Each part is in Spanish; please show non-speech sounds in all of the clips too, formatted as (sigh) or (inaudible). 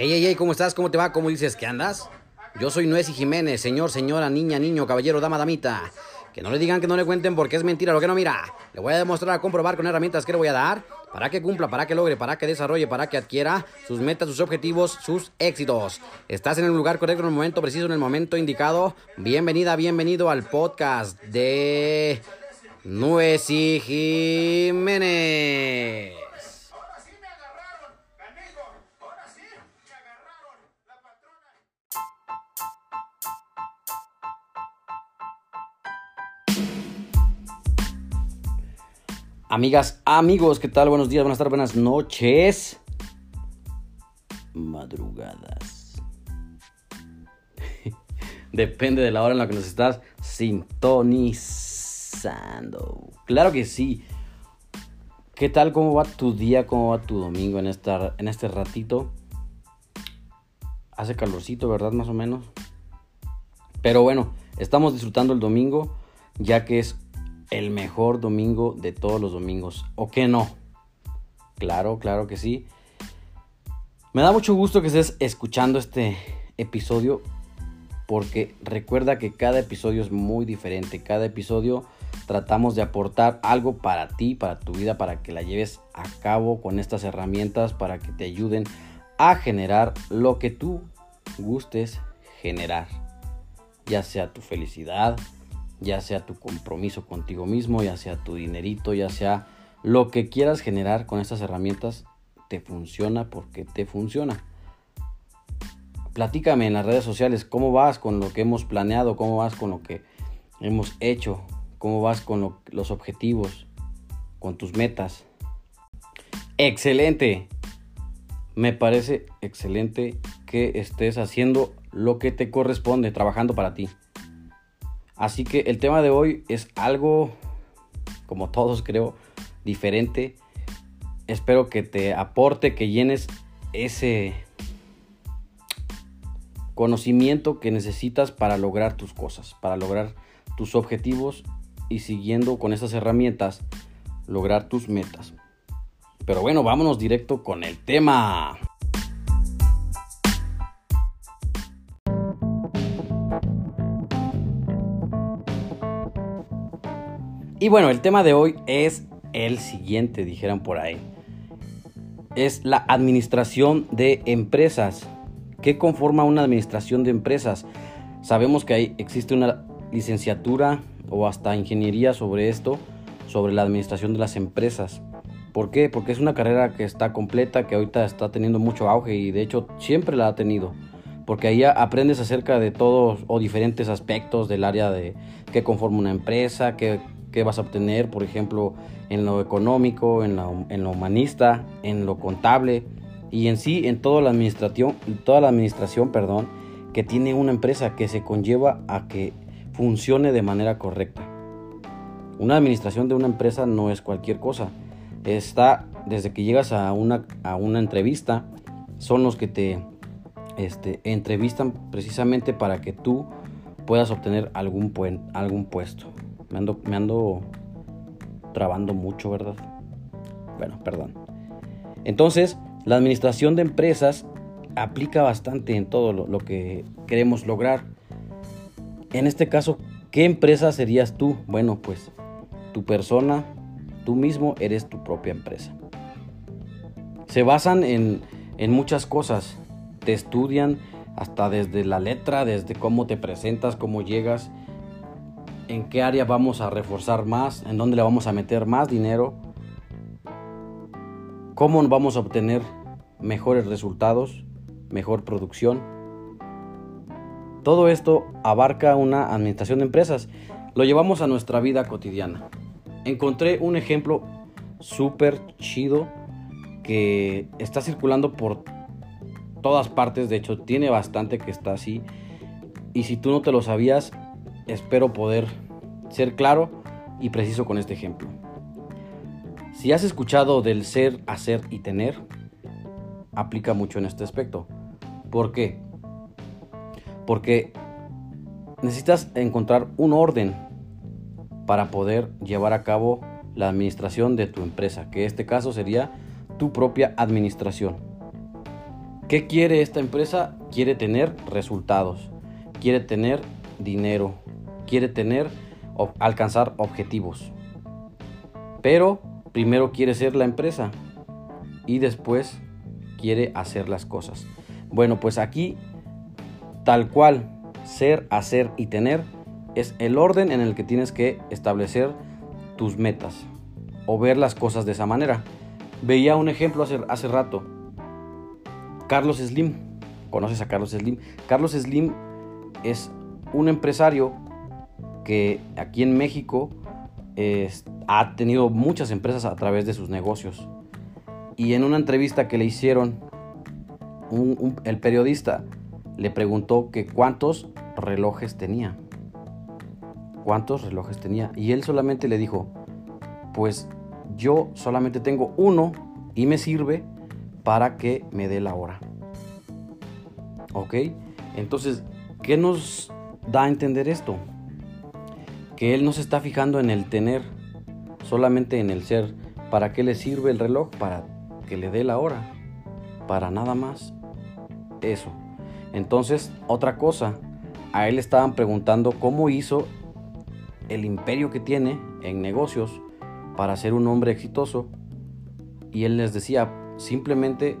Ey, ey, ey, ¿cómo estás? ¿Cómo te va? ¿Cómo dices que andas? Yo soy Nuez y Jiménez, señor, señora, niña, niño, caballero, dama, damita. Que no le digan que no le cuenten porque es mentira lo que no mira. Le voy a demostrar a comprobar con herramientas que le voy a dar para que cumpla, para que logre, para que desarrolle, para que adquiera sus metas, sus objetivos, sus éxitos. Estás en el lugar correcto en el momento preciso, en el momento indicado. Bienvenida, bienvenido al podcast de Nuez y Jiménez. Amigas, amigos, ¿qué tal? Buenos días, buenas tardes, buenas noches. Madrugadas. (laughs) Depende de la hora en la que nos estás sintonizando. Claro que sí. ¿Qué tal? ¿Cómo va tu día? ¿Cómo va tu domingo en, en este ratito? Hace calorcito, ¿verdad? Más o menos. Pero bueno, estamos disfrutando el domingo ya que es el mejor domingo de todos los domingos. ¿O qué no? Claro, claro que sí. Me da mucho gusto que estés escuchando este episodio porque recuerda que cada episodio es muy diferente. Cada episodio tratamos de aportar algo para ti, para tu vida, para que la lleves a cabo con estas herramientas, para que te ayuden a generar lo que tú gustes generar. Ya sea tu felicidad, ya sea tu compromiso contigo mismo, ya sea tu dinerito, ya sea lo que quieras generar con estas herramientas, te funciona porque te funciona. Platícame en las redes sociales cómo vas con lo que hemos planeado, cómo vas con lo que hemos hecho, cómo vas con los objetivos, con tus metas. Excelente. Me parece excelente que estés haciendo lo que te corresponde, trabajando para ti. Así que el tema de hoy es algo, como todos creo, diferente. Espero que te aporte, que llenes ese conocimiento que necesitas para lograr tus cosas, para lograr tus objetivos y siguiendo con esas herramientas, lograr tus metas. Pero bueno, vámonos directo con el tema. Y bueno, el tema de hoy es el siguiente, dijeran por ahí. Es la administración de empresas. ¿Qué conforma una administración de empresas? Sabemos que hay, existe una licenciatura o hasta ingeniería sobre esto, sobre la administración de las empresas. ¿Por qué? Porque es una carrera que está completa, que ahorita está teniendo mucho auge y de hecho siempre la ha tenido. Porque ahí aprendes acerca de todos o diferentes aspectos del área de qué conforma una empresa, qué que vas a obtener, por ejemplo, en lo económico, en, lo humanista, en lo contable y en sí en toda la administración, toda la administración, perdón, que tiene una empresa que se conlleva a que funcione de manera correcta. Una administración de una empresa no es cualquier cosa. Está desde que llegas a una, a una entrevista, son los que te este, entrevistan precisamente para que tú puedas obtener algún, algún puesto. Me ando, me ando trabando mucho, ¿verdad? Bueno, perdón. Entonces, la administración de empresas aplica bastante en todo lo, que queremos lograr. En este caso, ¿qué empresa serías tú? Bueno, pues tu persona, tú mismo eres tu propia empresa. Se basan en, en muchas cosas. Te estudian hasta desde la letra, desde cómo te presentas, cómo llegas, en qué área vamos a reforzar más, en dónde le vamos a meter más dinero, cómo vamos a obtener mejores resultados, mejor producción. Todo esto abarca una administración de empresas. Lo llevamos a nuestra vida cotidiana. Encontré un ejemplo súper chido que está circulando por todas partes. De hecho, tiene bastante que está así. Y si tú no te lo sabías, espero poder ser claro y preciso con este ejemplo. Si has escuchado del ser, hacer y tener, aplica mucho en este aspecto. ¿Por qué? Porque necesitas encontrar un orden para poder llevar a cabo la administración de tu empresa, que en este caso sería tu propia administración. ¿Qué quiere esta empresa? Quiere tener resultados, quiere tener dinero, quiere tener alcanzar objetivos. Pero primero quiere ser la empresa y después quiere hacer las cosas. Bueno, pues aquí tal cual ser, hacer y tener es el orden en el que tienes que establecer tus metas o ver las cosas de esa manera. Veía un ejemplo hace, hace rato. Carlos Slim. ¿Conoces a Carlos Slim? Carlos Slim es un empresario que aquí en México ha tenido muchas empresas a través de sus negocios. Y en una entrevista que le hicieron, el periodista le preguntó que cuántos relojes tenía. ¿Cuántos relojes tenía? Y él solamente le dijo, pues yo solamente tengo uno y me sirve para que me dé la hora. ¿Ok? Entonces, ¿qué nos da a entender esto? Que él no se está fijando en el tener, solamente en el ser. ¿Para qué le sirve el reloj? Para que le dé la hora. Para nada más. Eso. Entonces, otra cosa, a él estaban preguntando cómo hizo el imperio que tiene en negocios para ser un hombre exitoso. Y él les decía, simplemente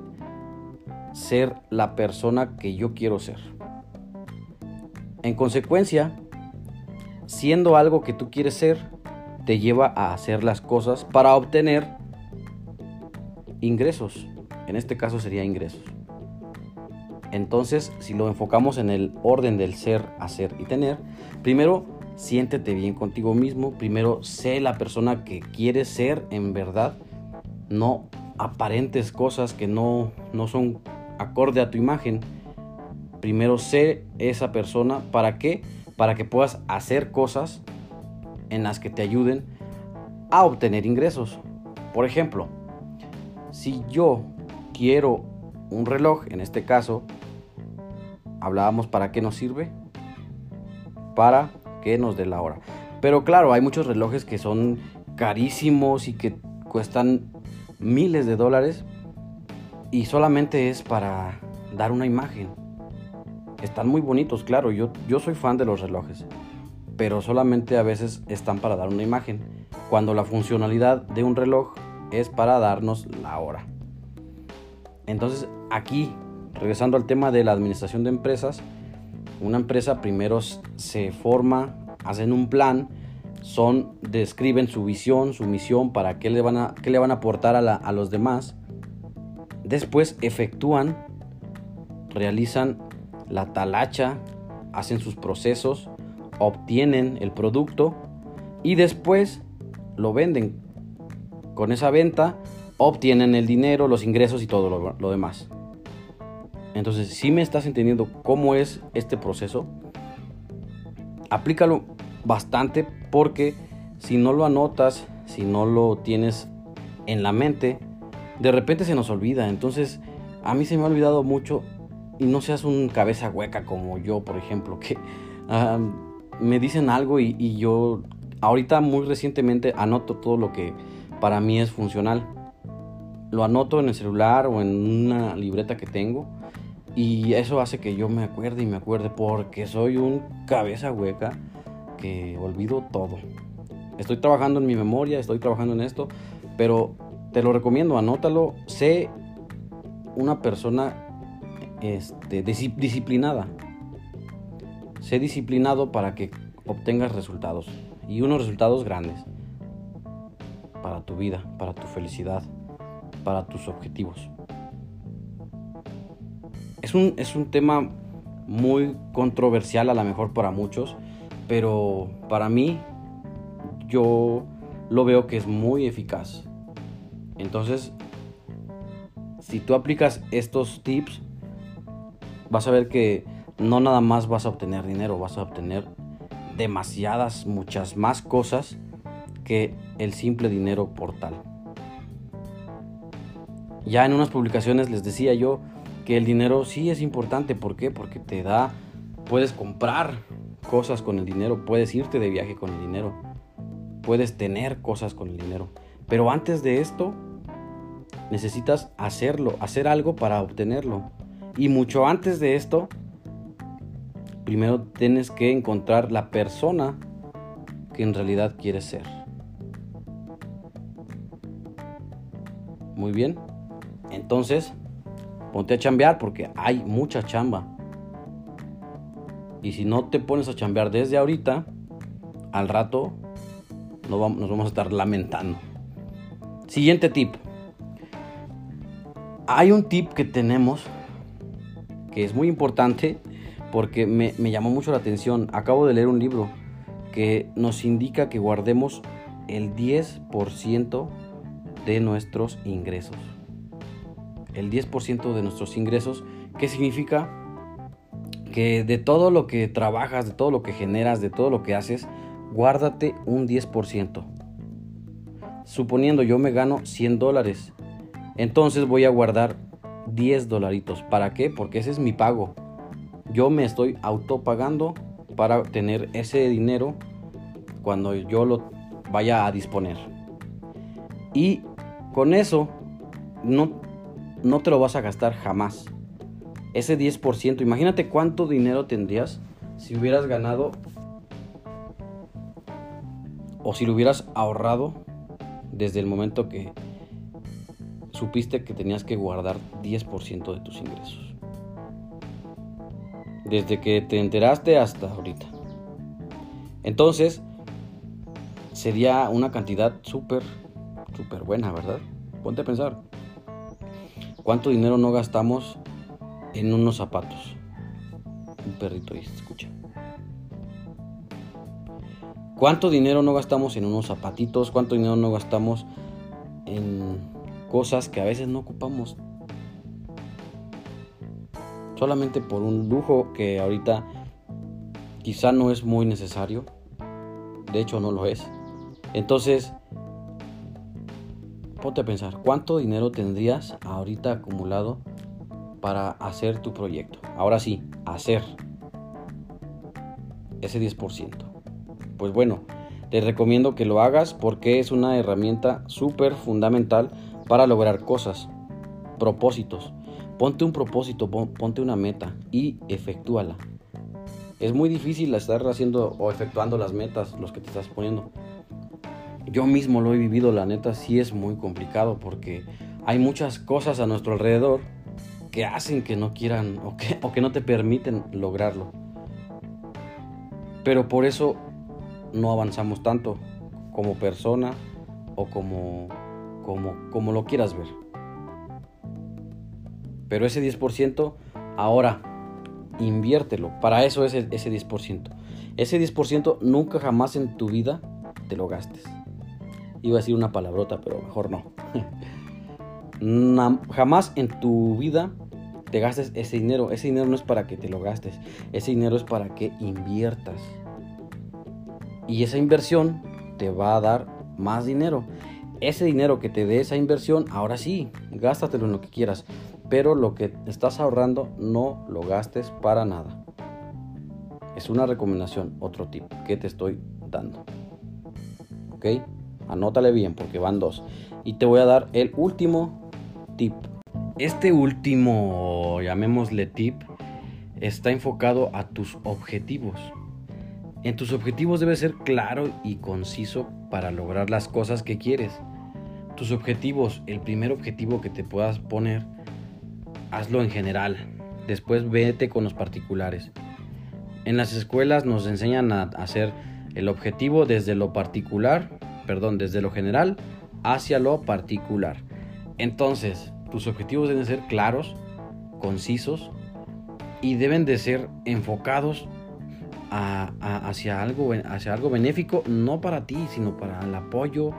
ser la persona que yo quiero ser. En consecuencia, siendo algo que tú quieres ser, te lleva a hacer las cosas para obtener ingresos. En este caso sería ingresos. Entonces, si lo enfocamos en el orden del ser, hacer y tener, primero siéntete bien contigo mismo, primero sé la persona que quieres ser en verdad, no aparentes cosas que no, no son acorde a tu imagen. Primero sé esa persona, ¿para qué? Para que puedas hacer cosas en las que te ayuden a obtener ingresos. Por ejemplo, si yo quiero un reloj, en este caso, hablábamos para qué nos sirve. Para que nos dé la hora. Pero claro, hay muchos relojes que son carísimos y que cuestan miles de dólares y solamente es para dar una imagen. Están muy bonitos, claro, yo, yo soy fan de los relojes, pero solamente a veces están para dar una imagen, cuando la funcionalidad de un reloj es para darnos la hora. Entonces aquí, regresando al tema de la administración de empresas, una empresa primero se forma, hacen un plan, son, describen su visión, su misión, para qué le van a, qué le van a aportar a, a los demás. Después efectúan, realizan la talacha, hacen sus procesos, obtienen el producto y después lo venden. Con esa venta obtienen el dinero, los ingresos y todo lo, demás. Entonces, si me estás entendiendo cómo es este proceso, aplícalo bastante porque si no lo anotas, si no lo tienes en la mente, de repente se nos olvida. Entonces, a mí se me ha olvidado mucho y no seas un cabeza hueca como yo, por ejemplo, que me dicen algo y, y yo ahorita muy recientemente anoto todo lo que para mí es funcional. Lo anoto en el celular o en una libreta que tengo y eso hace que yo me acuerde y me acuerde porque soy un cabeza hueca que olvido todo. Estoy trabajando en mi memoria, estoy trabajando en esto, pero te lo recomiendo, anótalo. Sé una persona este, disciplinada. Sé disciplinado para que obtengas resultados y unos resultados grandes para tu vida, para tu felicidad, para tus objetivos. Es un, es un tema muy controversial a lo mejor para muchos, pero para mí yo lo veo que es muy eficaz. Entonces, si tú aplicas estos tips, vas a ver que no nada más vas a obtener dinero, vas a obtener demasiadas, muchas más cosas que el simple dinero por tal. Ya en unas publicaciones les decía yo que el dinero sí es importante. ¿Por qué? Porque te da, puedes comprar cosas con el dinero, puedes irte de viaje con el dinero, puedes tener cosas con el dinero. Pero antes de esto, necesitas hacerlo, hacer algo para obtenerlo. Y mucho antes de esto, primero tienes que encontrar la persona que en realidad quieres ser. Muy bien. Entonces, ponte a chambear porque hay mucha chamba. Y si no te pones a chambear desde ahorita, al rato nos vamos a estar lamentando. Siguiente tip. Hay un tip que tenemos que es muy importante porque me, llamó mucho la atención. Acabo de leer un libro que nos indica que guardemos el 10% de nuestros ingresos. El 10% de nuestros ingresos, ¿qué significa? Que de todo lo que trabajas, de todo lo que generas, de todo lo que haces, guárdate un 10%. Suponiendo yo me gano 100 dólares, entonces voy a guardar 10 dolaritos. ¿Para qué? Porque ese es mi pago. Yo me estoy autopagando para tener ese dinero cuando yo lo vaya a disponer. Y con eso no, no te lo vas a gastar jamás. Ese 10%, imagínate cuánto dinero tendrías si hubieras ganado o si lo hubieras ahorrado desde el momento que supiste que tenías que guardar 10% de tus ingresos. Desde que te enteraste hasta ahorita. Entonces, sería una cantidad súper, súper buena, ¿verdad? Ponte a pensar. ¿Cuánto dinero no gastamos en unos zapatos? Un perrito ahí escucha. ¿Cuánto dinero no gastamos en unos zapatitos? ¿Cuánto dinero no gastamos en cosas que a veces no ocupamos? Solamente por un lujo que ahorita quizá no es muy necesario. De hecho no lo es. Entonces, ponte a pensar, ¿cuánto dinero tendrías ahorita acumulado para hacer tu proyecto? Ahora sí, hacer ese 10% pues bueno, te recomiendo que lo hagas porque es una herramienta súper fundamental para lograr cosas, propósitos. Ponte un propósito, ponte una meta y efectúala. Es muy difícil estar haciendo o efectuando las metas, los que te estás poniendo. Yo mismo lo he vivido, la neta sí es muy complicado porque hay muchas cosas a nuestro alrededor que hacen que no quieran o que, o que no te permiten lograrlo. Pero por eso no avanzamos tanto como persona o como, como, como lo quieras ver. Pero ese 10% ahora inviértelo. Para eso es ese 10%. Ese 10% nunca jamás en tu vida te lo gastes. Iba a decir una palabrota, pero mejor no. (laughs) jamás en tu vida te gastes ese dinero. Ese dinero no es para que te lo gastes. Ese dinero es para que inviertas. Y esa inversión te va a dar más dinero. Ese dinero que te dé esa inversión, ahora sí, gástatelo en lo que quieras. Pero lo que estás ahorrando no lo gastes para nada. Es una recomendación, otro tip que te estoy dando. ¿Ok? Anótale bien porque van dos. Y te voy a dar el último tip. Este último, llamémosle tip, está enfocado a tus objetivos. En tus objetivos debe ser claro y conciso para lograr las cosas que quieres. Tus objetivos, el primer objetivo que te puedas poner, hazlo en general. Después vete con los particulares. En las escuelas nos enseñan a hacer el objetivo desde lo particular, perdón, desde lo general hacia lo particular. Entonces, tus objetivos deben ser claros, concisos y deben de ser enfocados hacia, algo, hacia algo benéfico, no para ti, sino para el apoyo,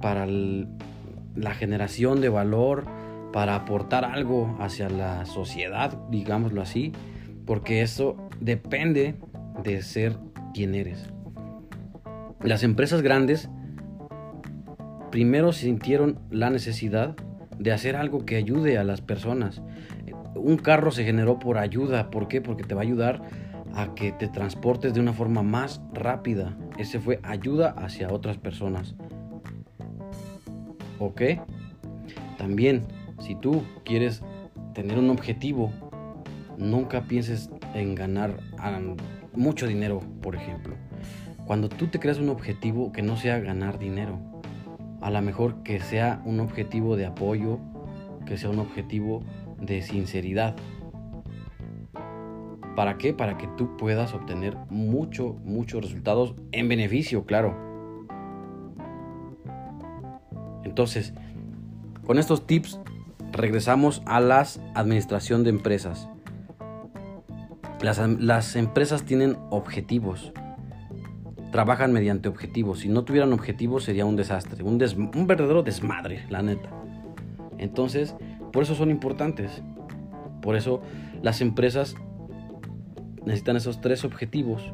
para la generación de valor, para aportar algo hacia la sociedad, digámoslo así, porque eso depende de ser quien eres. Las empresas grandes primero sintieron la necesidad de hacer algo que ayude a las personas. Un carro se generó por ayuda, ¿por qué? Porque te va a ayudar a que te transportes de una forma más rápida. Ese fue ayuda hacia otras personas. ¿Ok? También, si tú quieres tener un objetivo, nunca pienses en ganar mucho dinero, por ejemplo. Cuando tú te creas un objetivo que no sea ganar dinero, a lo mejor que sea un objetivo de apoyo, que sea un objetivo de sinceridad. ¿Para qué? Para que tú puedas obtener mucho, muchos resultados en beneficio, claro. Entonces, con estos tips regresamos a las administración de empresas. Las, empresas tienen objetivos. Trabajan mediante objetivos. Si no tuvieran objetivos sería un desastre, un, un verdadero desmadre, la neta. Entonces, por eso son importantes. Por eso las empresas necesitan esos tres objetivos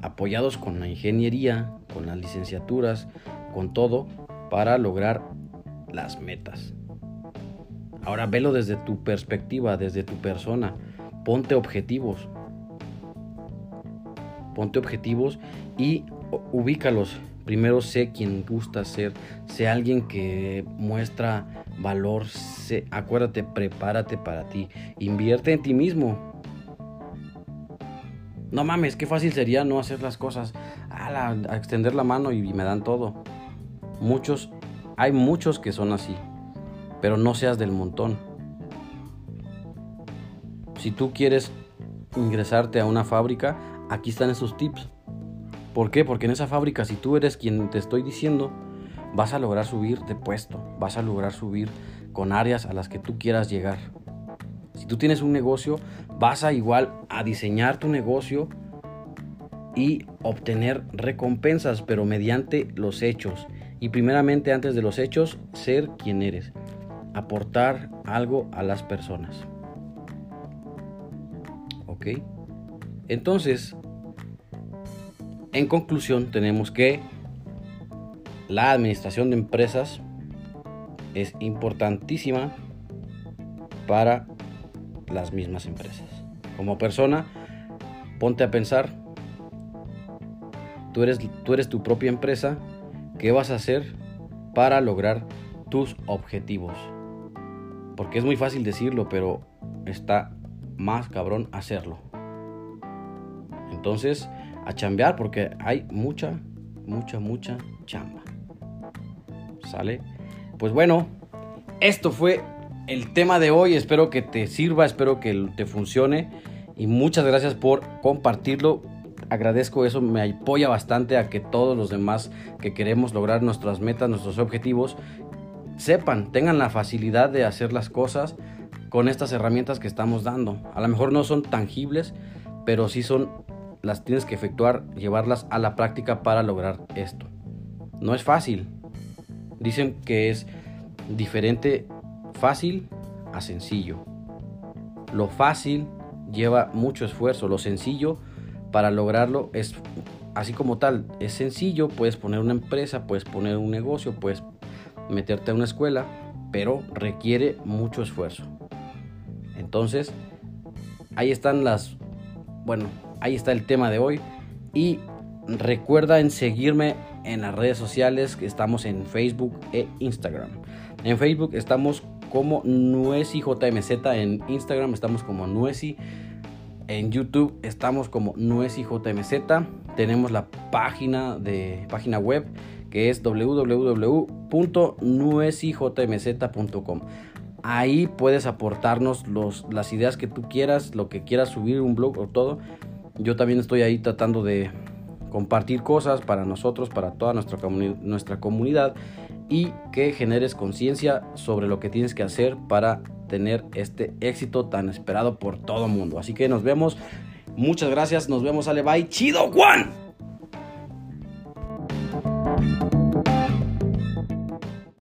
apoyados con la ingeniería, con las licenciaturas, con todo, para lograr las metas. Ahora velo desde tu perspectiva, desde tu persona. Ponte objetivos. Ponte objetivos y ubícalos. Primero sé quién gusta ser, sé alguien que muestra valor, sé, acuérdate, prepárate para ti, invierte en ti mismo. No mames, qué fácil sería no hacer las cosas, a, a extender la mano y me dan todo. Muchos, hay muchos que son así pero no seas del montón. Si tú quieres ingresarte a una fábrica, aquí están esos tips. ¿Por qué? Porque en esa fábrica, si tú eres quien te estoy diciendo, vas a lograr subir de puesto, vas a lograr subir con áreas a las que tú quieras llegar. Si tú tienes un negocio, vas a igual a diseñar tu negocio y obtener recompensas, pero mediante los hechos. Y primeramente antes de los hechos, ser quien eres aportar algo a las personas. ¿Ok? Entonces, en conclusión, tenemos que la administración de empresas es importantísima para las mismas empresas. Como persona, ponte a pensar, tú eres, tú eres tu propia empresa, ¿qué vas a hacer para lograr tus objetivos? Porque es muy fácil decirlo, pero está más cabrón hacerlo. Entonces, a chambear porque hay mucha, mucha, mucha chamba. ¿Sale? Pues bueno, esto fue el tema de hoy. Espero que te sirva, espero que te funcione. Y muchas gracias por compartirlo. Agradezco eso, me apoya bastante a que todos los demás que queremos lograr nuestras metas, nuestros objetivos, sepan, tengan la facilidad de hacer las cosas con estas herramientas que estamos dando. A lo mejor no son tangibles, pero sí son, las tienes que efectuar, llevarlas a la práctica para lograr esto. No es fácil. Dicen que es diferente fácil a sencillo. Lo fácil lleva mucho esfuerzo, lo sencillo para lograrlo es así como tal, es sencillo, puedes poner una empresa, puedes poner un negocio, puedes meterte a una escuela, pero requiere mucho esfuerzo. Entonces, ahí están las, bueno, ahí está el tema de hoy. Y recuerda en seguirme en las redes sociales que estamos en Facebook e Instagram. En Facebook estamos como Nuesi JMZ, en Instagram estamos como Nuesi, en YouTube estamos como Nuesi JMZ. Tenemos la página de página web que es www.nuesijmz.com. Ahí puedes aportarnos las ideas que tú quieras, lo que quieras subir, un blog o todo. Yo también estoy ahí tratando de compartir cosas para nosotros, para toda nuestra, nuestra comunidad y que generes conciencia sobre lo que tienes que hacer para tener este éxito tan esperado por todo mundo. Así que nos vemos. Muchas gracias. Nos vemos. Ale, bye. Chido, Juan.